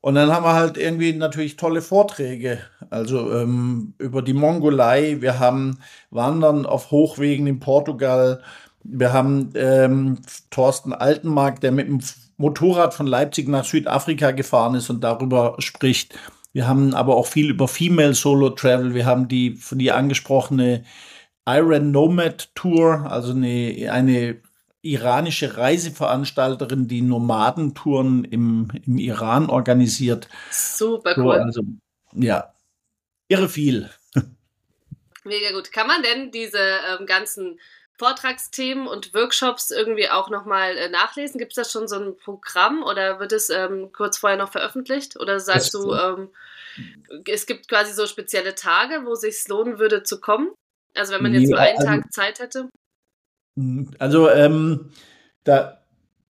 Und dann haben wir halt irgendwie natürlich tolle Vorträge, also ähm, über die Mongolei. Wir haben Wandern auf Hochwegen in Portugal. Wir haben ähm, Thorsten Altenmark, der mit dem Motorrad von Leipzig nach Südafrika gefahren ist und darüber spricht. Wir haben aber auch viel über Female Solo Travel. Wir haben die von dir angesprochene Iron Nomad Tour, also eine, eine iranische Reiseveranstalterin, die Nomadentouren im, im Iran organisiert. Super cool. So, also, ja, irre viel. <laughs> Mega gut. Kann man denn diese ähm, ganzen Vortragsthemen und Workshops irgendwie auch nochmal äh, nachlesen? Gibt es da schon so ein Programm oder wird es ähm, kurz vorher noch veröffentlicht? Oder sagst du, ähm, es gibt quasi so spezielle Tage, wo es sich lohnen würde zu kommen? Also wenn man jetzt nur einen also, Tag Zeit hätte? Hm, also ähm, da,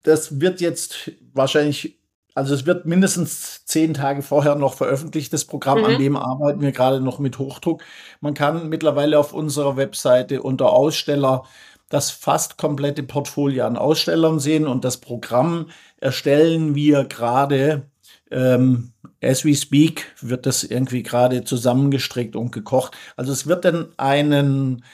das wird jetzt wahrscheinlich also es wird mindestens zehn Tage vorher noch veröffentlicht, das Programm, mhm. an dem arbeiten wir gerade noch mit Hochdruck. Man kann mittlerweile auf unserer Webseite unter Aussteller das fast komplette Portfolio an Ausstellern sehen und das Programm erstellen wir gerade, ähm, as we speak, wird das irgendwie gerade zusammengestrickt und gekocht. Also es wird dann einen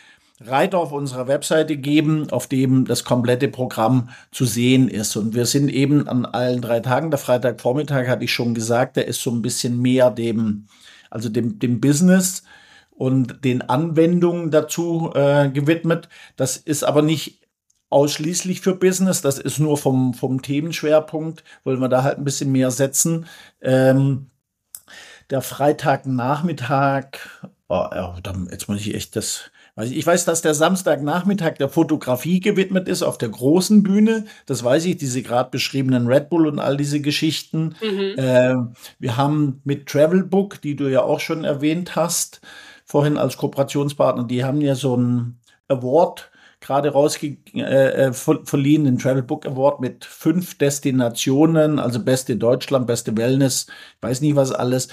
Reiter auf unserer Webseite geben, auf dem das komplette Programm zu sehen ist. Und wir sind eben an allen drei Tagen. Der Freitagvormittag hatte ich schon gesagt, der ist so ein bisschen mehr dem, also dem, dem Business und den Anwendungen dazu äh, gewidmet. Das ist aber nicht ausschließlich für Business, das ist nur vom, vom Themenschwerpunkt, wollen wir da halt ein bisschen mehr setzen. Ähm, der Freitagnachmittag, oh, ja, jetzt muss ich echt das ich weiß, dass der Samstagnachmittag der Fotografie gewidmet ist auf der großen Bühne. Das weiß ich, diese gerade beschriebenen Red Bull und all diese Geschichten. Mhm. Äh, wir haben mit Travelbook, die du ja auch schon erwähnt hast, vorhin als Kooperationspartner, die haben ja so ein Award gerade rausge äh, äh verliehen, den Travel Book Award mit fünf Destinationen, also beste Deutschland, beste Wellness, weiß nicht was alles.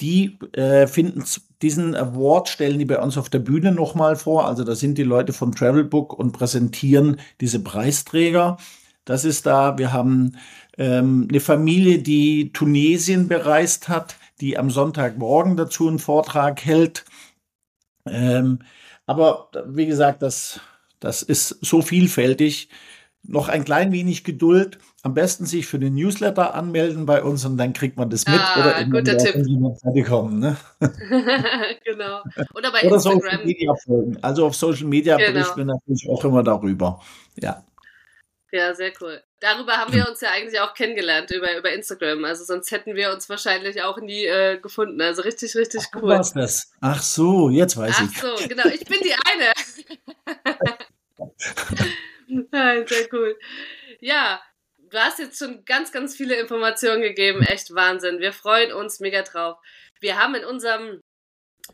Die äh, finden diesen Award stellen die bei uns auf der Bühne nochmal vor. Also da sind die Leute von Travelbook und präsentieren diese Preisträger. Das ist da. Wir haben ähm, eine Familie, die Tunesien bereist hat, die am Sonntagmorgen dazu einen Vortrag hält. Ähm, aber wie gesagt, das, das ist so vielfältig. Noch ein klein wenig Geduld. Am besten sich für den Newsletter anmelden bei uns und dann kriegt man das mit. Ah, oder guter Tipp. kommen, ne? <laughs> genau. Oder bei oder Instagram. Social Media folgen. Also auf Social Media Genau. berichten wir natürlich auch immer darüber. Ja. Ja, sehr cool. Darüber haben wir uns ja eigentlich auch kennengelernt, über, über Instagram. Also sonst hätten wir uns wahrscheinlich auch nie äh, wie Also richtig, richtig Ach, cool. was das? Ach so, jetzt weiß Ach ich. so, genau. Ich bin die eine. <laughs> <laughs> Nein, sehr cool. Ja, du hast jetzt schon ganz, ganz viele Informationen gegeben. Echt Wahnsinn. Wir freuen uns mega drauf. Wir haben in unserem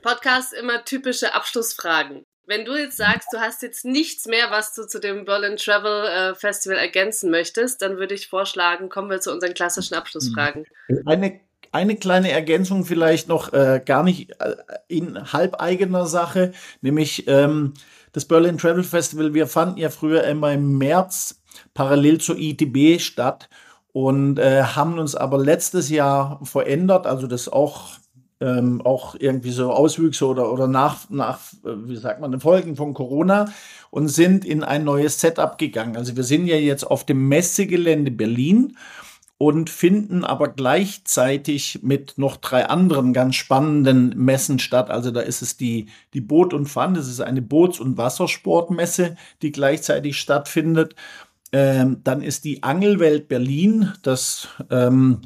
Podcast immer typische Abschlussfragen. Wenn du jetzt sagst, du hast jetzt nichts mehr, was du zu dem Berlin Travel äh, Festival ergänzen möchtest, dann würde ich vorschlagen, kommen wir zu unseren klassischen Abschlussfragen. Eine, eine kleine Ergänzung vielleicht noch, äh, gar nicht äh, in halbeigener Sache, nämlich ähm, das Berlin Travel Festival. Wir fanden ja früher immer im März parallel zur ITB statt und äh, haben uns aber letztes Jahr verändert, also das auch ähm, auch irgendwie so Auswüchse oder, oder nach, nach, wie sagt man, Folgen von Corona und sind in ein neues Setup gegangen. Also wir sind ja jetzt auf dem Messegelände Berlin und finden aber gleichzeitig mit noch drei anderen ganz spannenden Messen statt. Also da ist es die, die Boot und Fun, das ist eine Boots- und Wassersportmesse, die gleichzeitig stattfindet. Ähm, dann ist die Angelwelt Berlin, das ähm,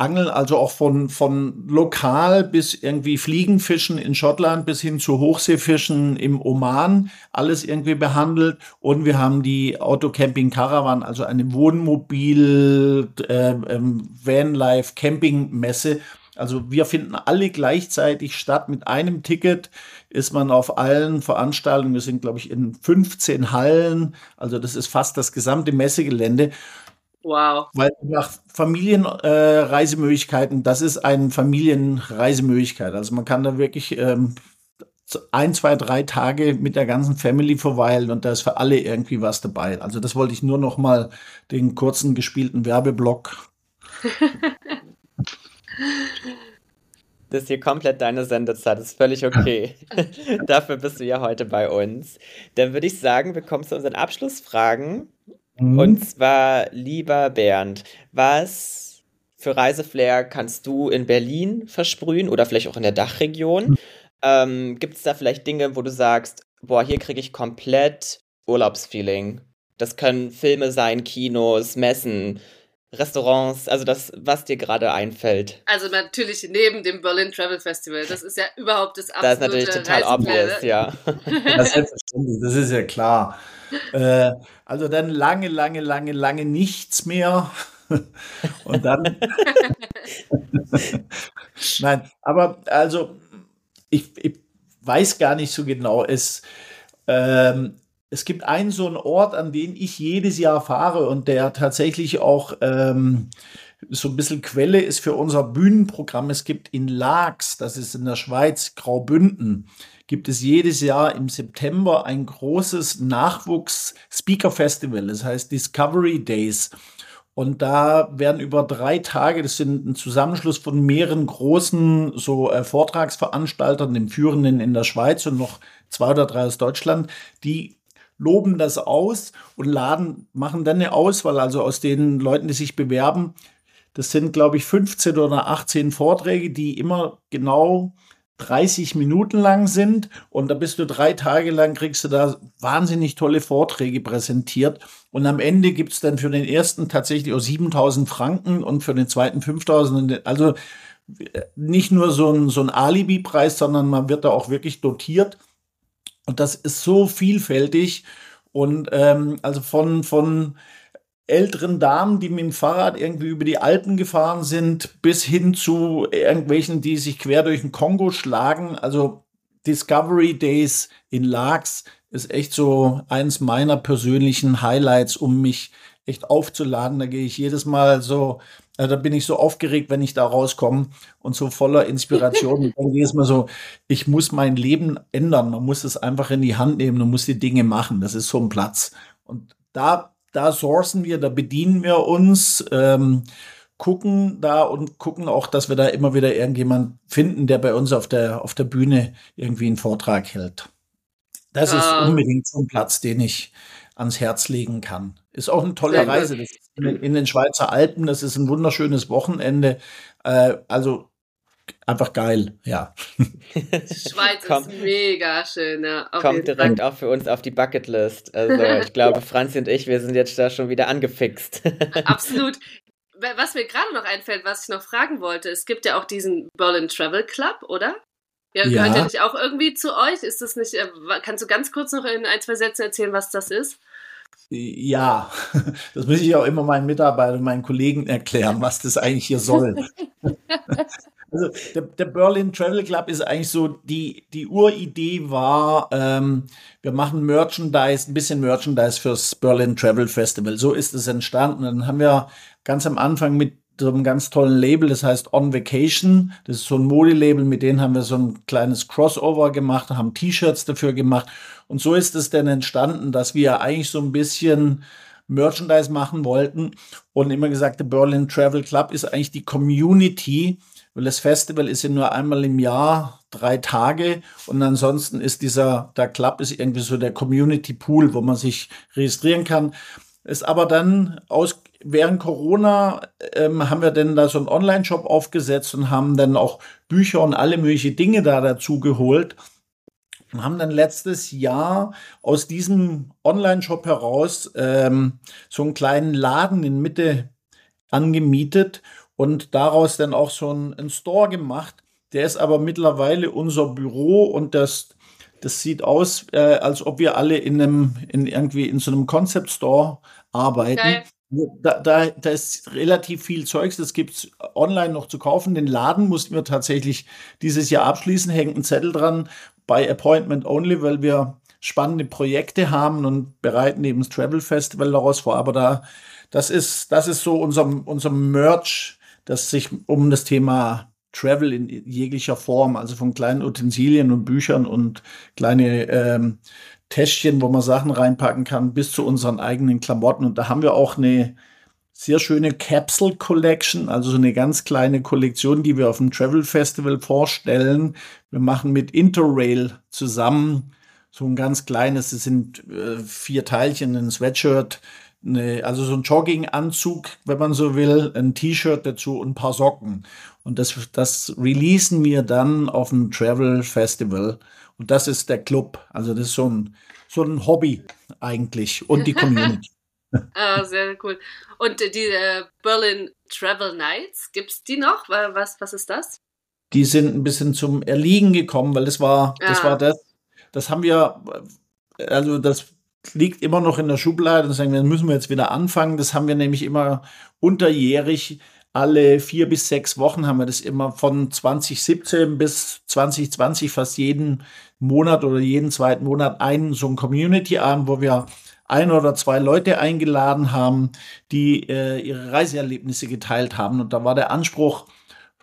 Angeln, also auch von, von lokal bis irgendwie Fliegenfischen in Schottland bis hin zu Hochseefischen im Oman, alles irgendwie behandelt. Und wir haben die Autocamping Caravan, also eine Wohnmobil, äh, ähm, Vanlife Camping Messe. Also wir finden alle gleichzeitig statt. Mit einem Ticket ist man auf allen Veranstaltungen. Wir sind, glaube ich, in 15 Hallen. Also das ist fast das gesamte Messegelände. Wow. Weil nach Familienreisemöglichkeiten, äh, das ist eine Familienreisemöglichkeit. Also man kann da wirklich ähm, ein, zwei, drei Tage mit der ganzen Family verweilen und da ist für alle irgendwie was dabei. Also das wollte ich nur noch mal den kurzen gespielten Werbeblock. <laughs> <laughs> Das ist hier komplett deine Sendezeit, das ist völlig okay. <laughs> Dafür bist du ja heute bei uns. Dann würde ich sagen, wir kommen zu unseren Abschlussfragen. Mhm. Und zwar, lieber Bernd, was für Reiseflair kannst du in Berlin versprühen oder vielleicht auch in der Dachregion? Mhm. Ähm, Gibt es da vielleicht Dinge, wo du sagst, boah, hier kriege ich komplett Urlaubsfeeling? Das können Filme sein, Kinos, Messen, Restaurants, also das, was dir gerade einfällt. Also natürlich neben dem Berlin Travel Festival. Das ist ja überhaupt das absolute Das ist natürlich total obvious, ja. Das ist, das ist ja klar. Äh, also dann lange, lange, lange, lange nichts mehr. <laughs> Und dann. <laughs> Nein, aber also ich, ich, weiß gar nicht so genau. Es, ähm, es gibt einen so einen Ort, an den ich jedes Jahr fahre und der tatsächlich auch ähm, so ein bisschen Quelle ist für unser Bühnenprogramm. Es gibt in Laax, das ist in der Schweiz, Graubünden, gibt es jedes Jahr im September ein großes Nachwuchs-Speaker-Festival, das heißt Discovery Days. Und da werden über drei Tage, das sind ein Zusammenschluss von mehreren großen so äh, Vortragsveranstaltern, dem führenden in der Schweiz und noch zwei oder drei aus Deutschland, die loben das aus und laden, machen dann eine Auswahl, also aus den Leuten, die sich bewerben. Das sind, glaube ich, 15 oder 18 Vorträge, die immer genau 30 Minuten lang sind und da bist du drei Tage lang, kriegst du da wahnsinnig tolle Vorträge präsentiert und am Ende gibt es dann für den ersten tatsächlich auch 7000 Franken und für den zweiten 5000. Also nicht nur so ein, so ein Alibi-Preis, sondern man wird da auch wirklich dotiert und das ist so vielfältig und ähm, also von, von älteren Damen, die mit dem Fahrrad irgendwie über die Alpen gefahren sind, bis hin zu irgendwelchen, die sich quer durch den Kongo schlagen. Also Discovery Days in Laax ist echt so eins meiner persönlichen Highlights, um mich echt aufzuladen. Da gehe ich jedes Mal so, äh, da bin ich so aufgeregt, wenn ich da rauskomme und so voller Inspiration. <laughs> dann jedes Mal so, ich muss mein Leben ändern. Man muss es einfach in die Hand nehmen und muss die Dinge machen. Das ist so ein Platz. Und da da sourcen wir, da bedienen wir uns, ähm, gucken da und gucken auch, dass wir da immer wieder irgendjemand finden, der bei uns auf der, auf der Bühne irgendwie einen Vortrag hält. Das ist Ah. unbedingt so ein Platz, den ich ans Herz legen kann. Ist auch eine tolle Sehr. Reise. Das ist in, in den Schweizer Alpen, das ist ein wunderschönes Wochenende. Äh, also einfach geil, ja. <laughs> Die Schweiz Komm. ist mega schön, ja. Auf Kommt jeden Fall. direkt auch für uns auf die Bucketlist. Also ich glaube, <laughs> Franzi und ich, wir sind jetzt da schon wieder angefixt. <laughs> Absolut. Was mir gerade noch einfällt, was ich noch fragen wollte, es gibt ja auch diesen Berlin Travel Club, oder? Ja, Ja. gehört der nicht auch irgendwie zu euch? Ist das nicht, äh, kannst du ganz kurz noch in ein, zwei Sätzen erzählen, was das ist? Ja, <laughs> das muss ich auch immer meinen Mitarbeitern, meinen Kollegen erklären, was das eigentlich hier soll. <laughs> Also der, der Berlin Travel Club ist eigentlich so, die, die Uridee war, ähm, wir machen Merchandise, ein bisschen Merchandise fürs Berlin Travel Festival. So ist es entstanden. Dann haben wir ganz am Anfang mit so einem ganz tollen Label, das heißt On Vacation. Das ist so ein Modelabel, mit denen haben wir so ein kleines Crossover gemacht, haben T-Shirts dafür gemacht. Und so ist es dann entstanden, dass wir eigentlich so ein bisschen Merchandise machen wollten und immer gesagt, der Berlin Travel Club ist eigentlich die Community, weil das Festival ist ja nur einmal im Jahr, drei Tage und ansonsten ist dieser, der Club ist irgendwie so der Community Pool, wo man sich registrieren kann. Ist aber dann aus, während Corona ähm, haben wir dann da so einen Online-Shop aufgesetzt und haben dann auch Bücher und alle möglichen Dinge da dazu geholt und haben dann letztes Jahr aus diesem Online-Shop heraus ähm, so einen kleinen Laden in Mitte angemietet und daraus dann auch so einen, einen Store gemacht. Der ist aber mittlerweile unser Büro und das, das sieht aus, äh, als ob wir alle in einem, in irgendwie in so einem Concept Store arbeiten. Geil. Da, da, da ist relativ viel Zeugs, das gibt's online noch zu kaufen. Den Laden mussten wir tatsächlich dieses Jahr abschließen, hängt ein Zettel dran bei Appointment Only, weil wir spannende Projekte haben und bereiten eben das Travel Festival daraus vor. Aber da, das ist, das ist so unser, unser Merch, das sich um das Thema Travel in jeglicher Form, also von kleinen Utensilien und Büchern und kleine ähm, Täschchen, wo man Sachen reinpacken kann, bis zu unseren eigenen Klamotten. Und da haben wir auch eine sehr schöne Capsule Collection, also so eine ganz kleine Kollektion, die wir auf dem Travel Festival vorstellen. Wir machen mit Interrail zusammen so ein ganz kleines, das sind äh, vier Teilchen, ein Sweatshirt, eine, also so ein Jogginganzug, wenn man so will, ein T-Shirt dazu und ein paar Socken. Und das, das releasen wir dann auf dem Travel Festival. Und das ist der Club. Also das ist so ein, so ein Hobby eigentlich und die <laughs> Community. Ah, sehr cool. Und die äh, Berlin Travel Nights, gibt's die noch? Wa- Was, was ist das? die sind ein bisschen zum Erliegen gekommen, weil das war, das Ah. war das, das haben wir, also das liegt immer noch in der Schublade und sagen wir, müssen wir jetzt wieder anfangen. Das haben wir nämlich immer unterjährig, alle vier bis sechs Wochen haben wir das immer von 2017 bis 2020 fast jeden Monat oder jeden zweiten Monat einen so ein Community-Abend, wo wir ein oder zwei Leute eingeladen haben, die äh, ihre Reiseerlebnisse geteilt haben. Und da war der Anspruch,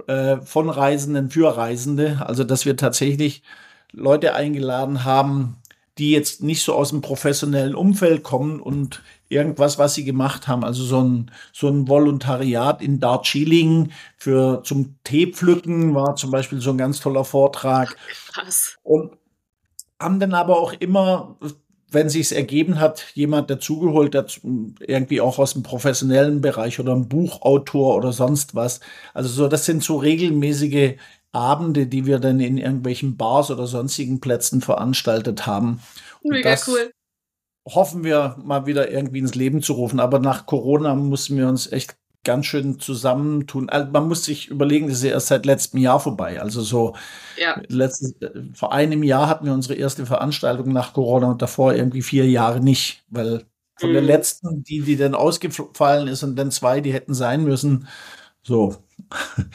äh, von Reisenden für Reisende. Also, dass wir tatsächlich Leute eingeladen haben, die jetzt nicht so aus dem professionellen Umfeld kommen und irgendwas, was sie gemacht haben, also so ein, so ein Volontariat in Darjeeling für zum Teepflücken war zum Beispiel so ein ganz toller Vortrag Krass. und haben dann aber auch immer, wenn sich's ergeben hat, jemand dazugeholt, dazu, irgendwie auch aus dem professionellen Bereich oder ein Buchautor oder sonst was. Also so, das sind so regelmäßige Abende, die wir dann in irgendwelchen Bars oder sonstigen Plätzen veranstaltet haben. Und Mega das cool. hoffen wir mal wieder irgendwie ins Leben zu rufen. Aber nach Corona mussten wir uns echt ganz schön zusammentun. Also man muss sich überlegen, das ist ja erst seit letztem Jahr vorbei. Also so Ja. letztes, äh, vor einem Jahr hatten wir unsere erste Veranstaltung nach Corona und davor irgendwie vier Jahre nicht, weil von der Mhm. letzten, die, die dann ausgefallen ist und dann zwei, die hätten sein müssen. So. <laughs>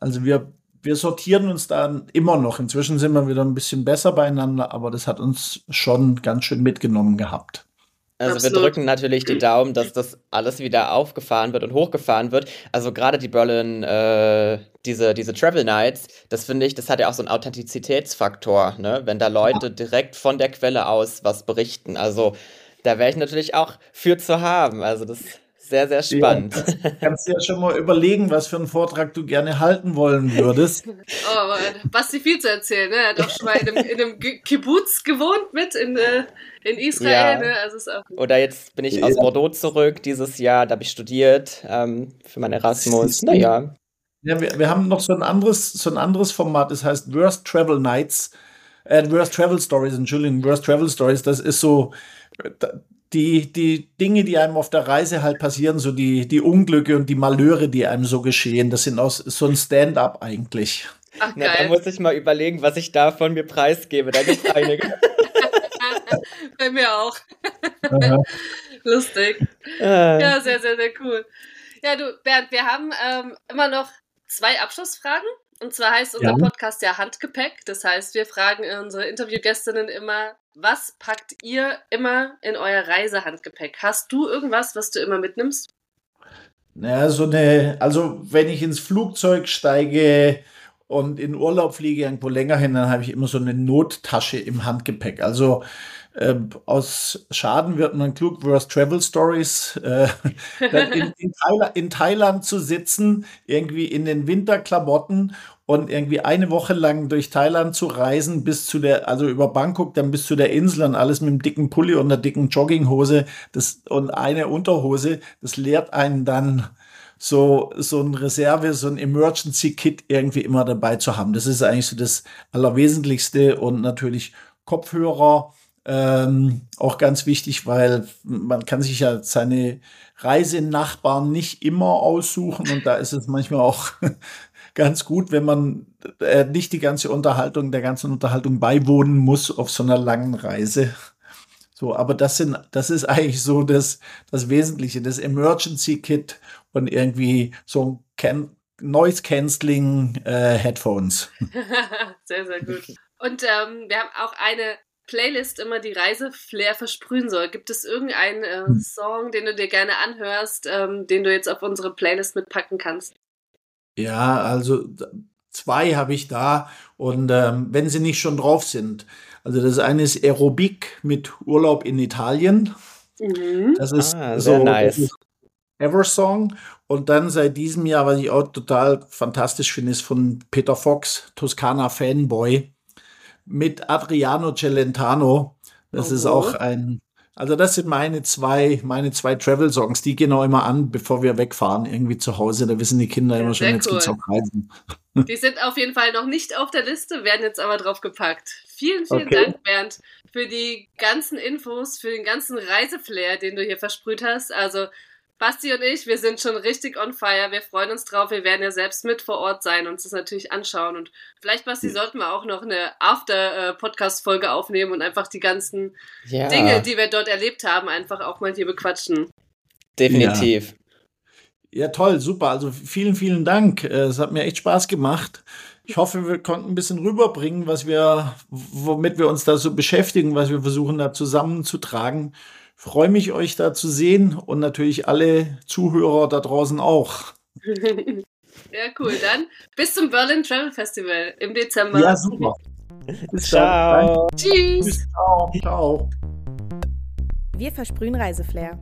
Also wir, wir sortieren uns da immer noch. Inzwischen sind wir wieder ein bisschen besser beieinander, aber das hat uns schon ganz schön mitgenommen gehabt. Also Absolut. wir drücken natürlich die Daumen, dass das alles wieder aufgefahren wird und hochgefahren wird. Also gerade die Berlin, äh, diese, diese Travel Nights, das finde ich, das hat ja auch so einen Authentizitätsfaktor, ne? Wenn da Leute direkt von der Quelle aus was berichten. Also da wäre ich natürlich auch für zu haben. Also das sehr, sehr spannend. Ja, <laughs> kannst du ja schon mal überlegen, was für einen Vortrag du gerne halten wollen würdest. <laughs> oh, aber Basti viel zu erzählen. Ne? Er hat auch schon mal in einem, in einem Kibbutz gewohnt mit in, äh, in Israel. Ja. Ne? Also Oder jetzt bin ich aus Bordeaux zurück dieses Jahr, da habe ich studiert ähm, für mein Erasmus. Naja. Ja, wir, wir haben noch so ein anderes, so ein anderes Format, das heißt Worst Travel Nights. Äh, Worst Travel Stories, Entschuldigung, Worst Travel Stories, das ist so, die, die Dinge, die einem auf der Reise halt passieren, so die, die Unglücke und die Malheure, die einem so geschehen, das sind aus so ein Stand-up eigentlich. Ach, Na, da muss ich mal überlegen, was ich da von mir preisgebe. Da gibt es einige. <laughs> Bei mir auch. <laughs> Lustig. Äh. Ja, sehr, sehr, sehr cool. Ja, du, Bernd, wir haben ähm, immer noch zwei Abschlussfragen. Und zwar heißt unser ja. Podcast ja Handgepäck. Das heißt, wir fragen unsere Interviewgästinnen immer, was packt ihr immer in euer Reisehandgepäck? Hast du irgendwas, was du immer mitnimmst? Naja, so eine, also wenn ich ins Flugzeug steige und in Urlaub fliege irgendwo länger hin, dann habe ich immer so eine Nottasche im Handgepäck. Also äh, aus Schaden wird man klug, Worst Travel Stories, äh, <laughs> in, in, Thailand, in, Thailand, zu sitzen, irgendwie in den Winterklamotten und irgendwie eine Woche lang durch Thailand zu reisen, bis zu der, also über Bangkok, dann bis zu der Insel und alles mit einem dicken Pulli und einer dicken Jogginghose das, und eine Unterhose, das lehrt einen dann, so, so ein Reserve, so ein Emergency Kit irgendwie immer dabei zu haben. Das ist eigentlich so das Allerwesentlichste und natürlich Kopfhörer, ähm, auch ganz wichtig, weil man kann sich ja seine Reisenachbarn nicht immer aussuchen und da ist es manchmal auch <laughs> ganz gut, wenn man äh, nicht die ganze Unterhaltung, der ganzen Unterhaltung beiwohnen muss auf so einer langen Reise. So, aber das sind, das ist eigentlich so das, das Wesentliche, das Emergency Kit und irgendwie so ein Can Noise Cancelling äh, Headphones. <laughs> sehr, sehr gut. Und ähm, wir haben auch eine Playlist immer die Reiseflair versprühen soll. Gibt es irgendeinen äh, hm. Song, den du dir gerne anhörst, ähm, den du jetzt auf unsere Playlist mitpacken kannst? Ja, also zwei habe ich da und ähm, wenn sie nicht schon drauf sind. Also das eine ist Aerobic mit Urlaub in Italien. Mhm. Das ist ah, so nice. Eversong. Und dann seit diesem Jahr, was ich auch total fantastisch finde, ist von Peter Fox, Toskana Fanboy mit Adriano Celentano. Das oh. ist auch ein, also das sind meine zwei, meine zwei Travel-Songs. Die gehen auch immer an, bevor wir wegfahren, irgendwie zu Hause. Da wissen die Kinder immer schon, jetzt cool. geht's auf Reisen. <laughs> Die sind auf jeden Fall noch nicht auf der Liste, werden jetzt aber drauf gepackt. Vielen, vielen okay. Dank, Bernd, für die ganzen Infos, für den ganzen Reiseflair, den du hier versprüht hast. Also Basti und ich, wir sind schon richtig on fire. Wir freuen uns drauf. Wir werden ja selbst mit vor Ort sein und uns das natürlich anschauen. Und vielleicht, Basti, ja. sollten wir auch noch eine After-Podcast-Folge aufnehmen und einfach die ganzen ja. Dinge, die wir dort erlebt haben, einfach auch mal hier bequatschen. Definitiv. Ja. ja, toll, super. Also vielen, vielen Dank. Äh, es hat mir echt Spaß gemacht. Ich hoffe, wir konnten ein bisschen rüberbringen, was wir, womit wir uns da so beschäftigen, was wir versuchen da zusammenzutragen freue mich, euch da zu sehen und natürlich alle Zuhörer da draußen auch. <laughs> ja, cool. Dann bis zum Berlin Travel Festival im Dezember. Ja, super. Bis Ciao. Tschüss. Ciao. Ciao. Wir versprühen Reiseflair.